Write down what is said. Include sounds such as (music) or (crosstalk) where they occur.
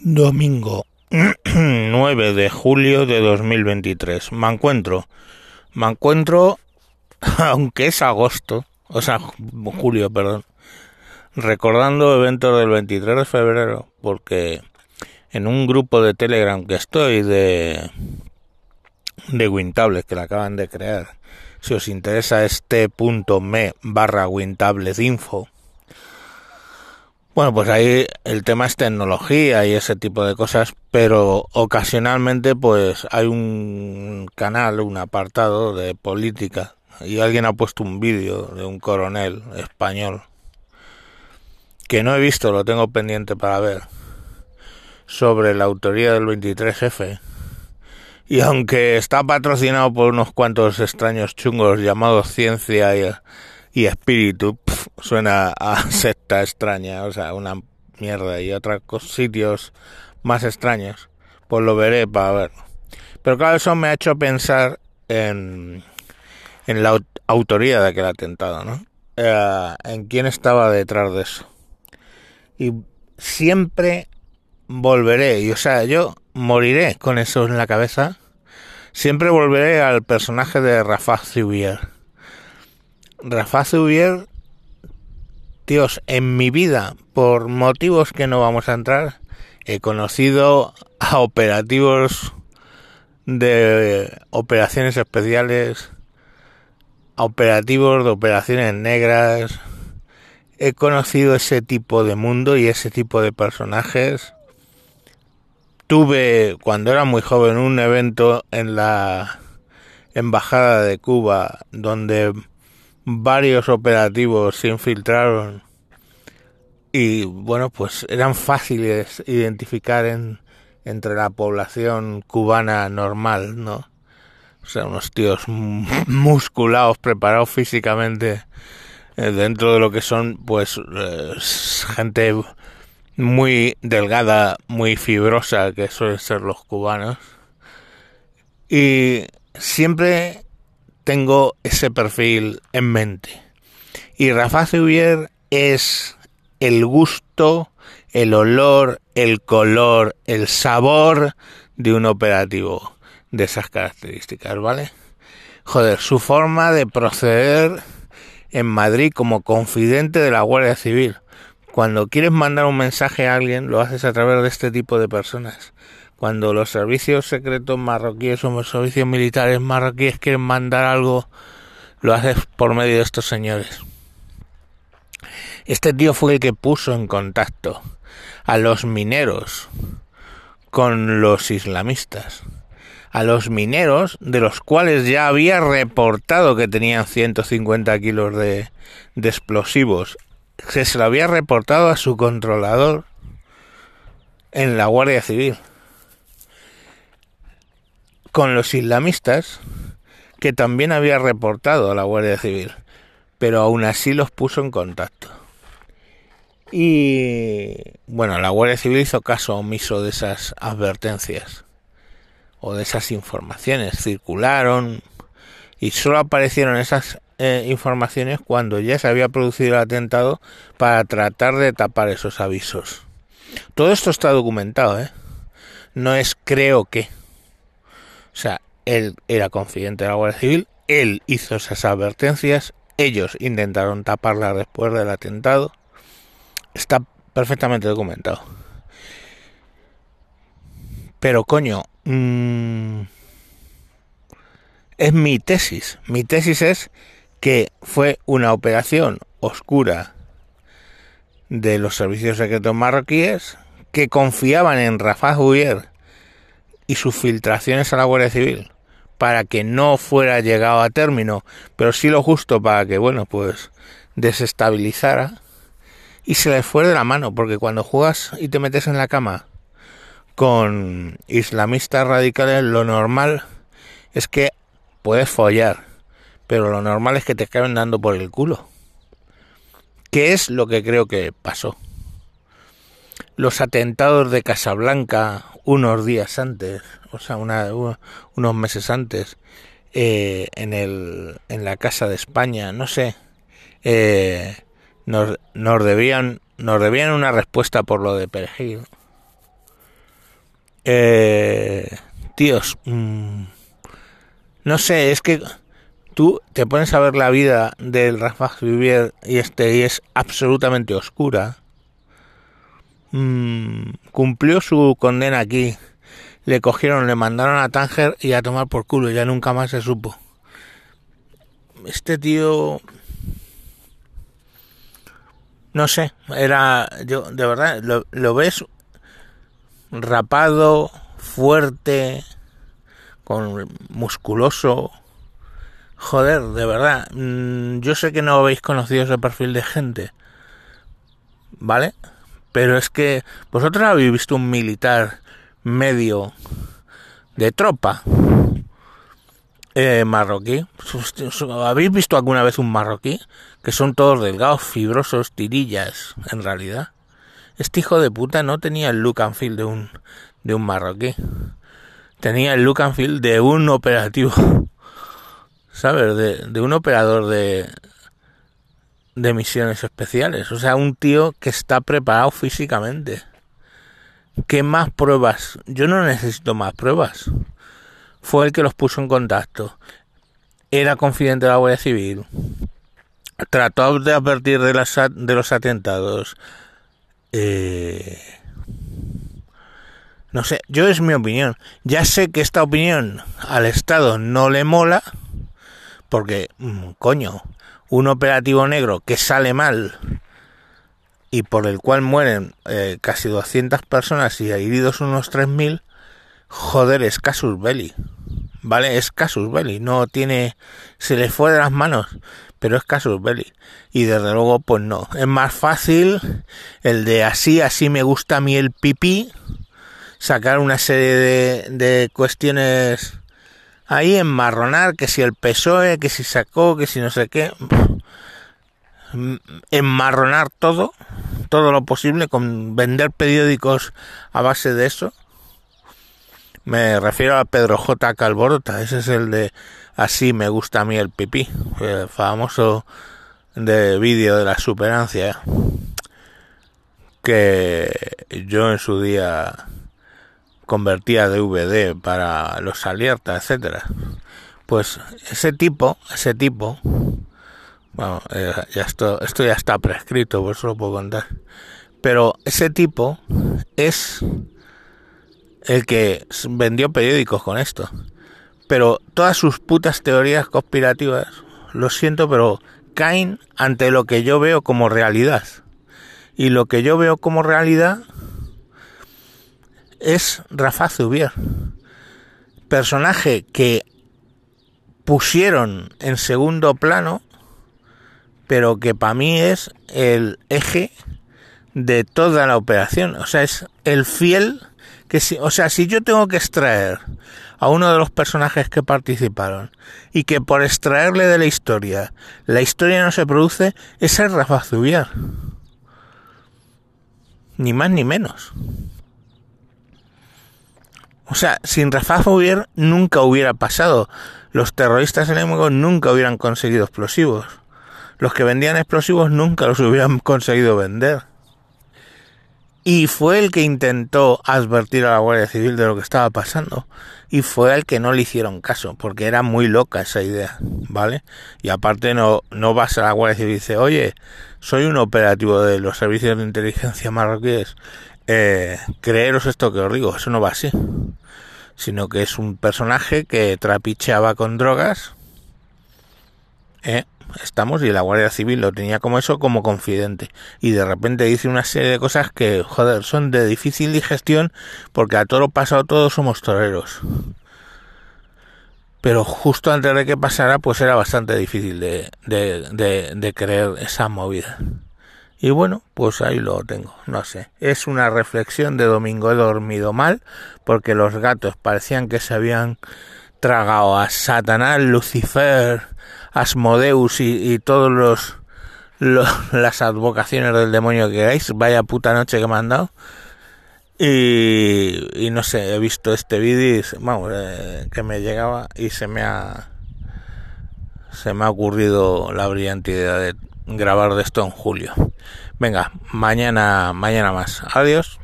Domingo (clears throat) 9 de julio de 2023. Me encuentro. Me encuentro, (laughs) aunque es agosto, o sea, julio, perdón, recordando eventos del 23 de febrero, porque en un grupo de Telegram que estoy de de Wintables que la acaban de crear. Si os interesa este punto me barra Wintables info, bueno, pues ahí el tema es tecnología y ese tipo de cosas, pero ocasionalmente pues hay un canal, un apartado de política y alguien ha puesto un vídeo de un coronel español que no he visto, lo tengo pendiente para ver, sobre la autoría del 23F. Y aunque está patrocinado por unos cuantos extraños chungos llamados ciencia y y espíritu suena a (laughs) secta extraña, o sea, una mierda y otros sitios más extraños, pues lo veré para verlo. Pero claro, eso me ha hecho pensar en, en la autoría de aquel atentado, ¿no? Eh, en quién estaba detrás de eso. Y siempre volveré, y o sea, yo moriré con eso en la cabeza. Siempre volveré al personaje de Rafa Zubier Rafa Zubier, En mi vida, por motivos que no vamos a entrar, he conocido a operativos de operaciones especiales, a operativos de operaciones negras. He conocido ese tipo de mundo y ese tipo de personajes. Tuve, cuando era muy joven, un evento en la Embajada de Cuba donde varios operativos se infiltraron y bueno pues eran fáciles identificar en, entre la población cubana normal no o sea unos tíos musculados preparados físicamente eh, dentro de lo que son pues eh, gente muy delgada muy fibrosa que suelen ser los cubanos. Y siempre tengo ese perfil en mente. Y Rafa Zubier es el gusto, el olor, el color, el sabor de un operativo de esas características, ¿vale? Joder, su forma de proceder en Madrid como confidente de la Guardia Civil. Cuando quieres mandar un mensaje a alguien, lo haces a través de este tipo de personas cuando los servicios secretos marroquíes o los servicios militares marroquíes quieren mandar algo, lo haces por medio de estos señores. Este tío fue el que puso en contacto a los mineros con los islamistas. A los mineros, de los cuales ya había reportado que tenían 150 kilos de, de explosivos, se, se lo había reportado a su controlador en la Guardia Civil con los islamistas, que también había reportado a la Guardia Civil, pero aún así los puso en contacto. Y bueno, la Guardia Civil hizo caso omiso de esas advertencias o de esas informaciones, circularon y solo aparecieron esas eh, informaciones cuando ya se había producido el atentado para tratar de tapar esos avisos. Todo esto está documentado, ¿eh? No es creo que. O sea, él era confidente de la Guardia Civil, él hizo esas advertencias, ellos intentaron taparla después del atentado. Está perfectamente documentado. Pero coño, mmm, es mi tesis. Mi tesis es que fue una operación oscura de los servicios secretos marroquíes que confiaban en Rafa Huyer y sus filtraciones a la Guardia Civil para que no fuera llegado a término, pero sí lo justo para que, bueno, pues desestabilizara y se le fuera de la mano, porque cuando juegas y te metes en la cama con islamistas radicales, lo normal es que puedes follar, pero lo normal es que te acaben dando por el culo. ¿Qué es lo que creo que pasó? Los atentados de Casablanca unos días antes, o sea, unos meses antes, eh, en, el, en la Casa de España, no sé, eh, nos, nos, debían, nos debían una respuesta por lo de Perejil. Eh, tíos, mm, no sé, es que tú te pones a ver la vida del Rafa Vivier y este y es absolutamente oscura. Mm, cumplió su condena aquí. Le cogieron, le mandaron a Tánger y a tomar por culo. Ya nunca más se supo. Este tío... No sé, era... Yo, de verdad, lo, lo ves rapado, fuerte, con musculoso, Joder, de verdad, mm, yo sé que no habéis conocido ese perfil de gente, ¿vale? Pero es que vosotros habéis visto un militar medio de tropa eh, marroquí. ¿Habéis visto alguna vez un marroquí? Que son todos delgados, fibrosos, tirillas, en realidad. Este hijo de puta no tenía el look and feel de un, de un marroquí. Tenía el look and feel de un operativo (laughs) ¿sabes? De, de un operador de, de misiones especiales. O sea, un tío que está preparado físicamente. ¿Qué más pruebas? Yo no necesito más pruebas. Fue el que los puso en contacto. Era confidente de la Guardia Civil. Trató de advertir de, las, de los atentados. Eh, no sé, yo es mi opinión. Ya sé que esta opinión al Estado no le mola porque, mm, coño, un operativo negro que sale mal y por el cual mueren eh, casi 200 personas y heridos unos 3.000, joder, es casus belli. ¿Vale? Es casus belli. No tiene... Se le fue de las manos, pero es casus belli. Y desde luego, pues no. Es más fácil el de así, así me gusta a mí el pipí, sacar una serie de, de cuestiones ahí enmarronar que si el PSOE, que si sacó, que si no sé qué, enmarronar todo, todo lo posible, con vender periódicos a base de eso. Me refiero a Pedro J. Calborota, ese es el de Así me gusta a mí el pipí, el famoso de vídeo de la superancia, que yo en su día convertía DVD para los alertas, etcétera. Pues ese tipo, ese tipo, bueno, eh, ya esto, esto ya está prescrito, por eso lo puedo contar. Pero ese tipo es el que vendió periódicos con esto. Pero todas sus putas teorías conspirativas, lo siento, pero caen ante lo que yo veo como realidad. Y lo que yo veo como realidad es Rafa Zubier, personaje que pusieron en segundo plano, pero que para mí es el eje de toda la operación, o sea, es el fiel que si, o sea, si yo tengo que extraer a uno de los personajes que participaron y que por extraerle de la historia, la historia no se produce, es el Rafa Zubier. Ni más ni menos. O sea, sin Rafa Zubier nunca hubiera pasado. Los terroristas enemigos nunca hubieran conseguido explosivos. Los que vendían explosivos nunca los hubieran conseguido vender. Y fue el que intentó advertir a la Guardia Civil de lo que estaba pasando. Y fue el que no le hicieron caso, porque era muy loca esa idea, ¿vale? Y aparte no, no vas a la Guardia Civil y dices, oye, soy un operativo de los servicios de inteligencia marroquíes eh, creeros esto que os digo, eso no va así. Sino que es un personaje que trapicheaba con drogas. Eh, estamos y la Guardia Civil lo tenía como eso, como confidente. Y de repente dice una serie de cosas que, joder, son de difícil digestión porque a todo lo pasado todos somos toreros. Pero justo antes de que pasara, pues era bastante difícil de, de creer esa movida. Y bueno, pues ahí lo tengo, no sé. Es una reflexión de domingo. He dormido mal porque los gatos parecían que se habían tragado a Satanás, Lucifer, Asmodeus y, y todos los, (laughs) las advocaciones del demonio que queráis. Vaya puta noche que me han dado. Y, no sé, he visto este vídeo vamos, eh, que me llegaba y se me ha se me ha ocurrido la brillante idea de grabar de esto en julio. Venga, mañana, mañana más. Adiós.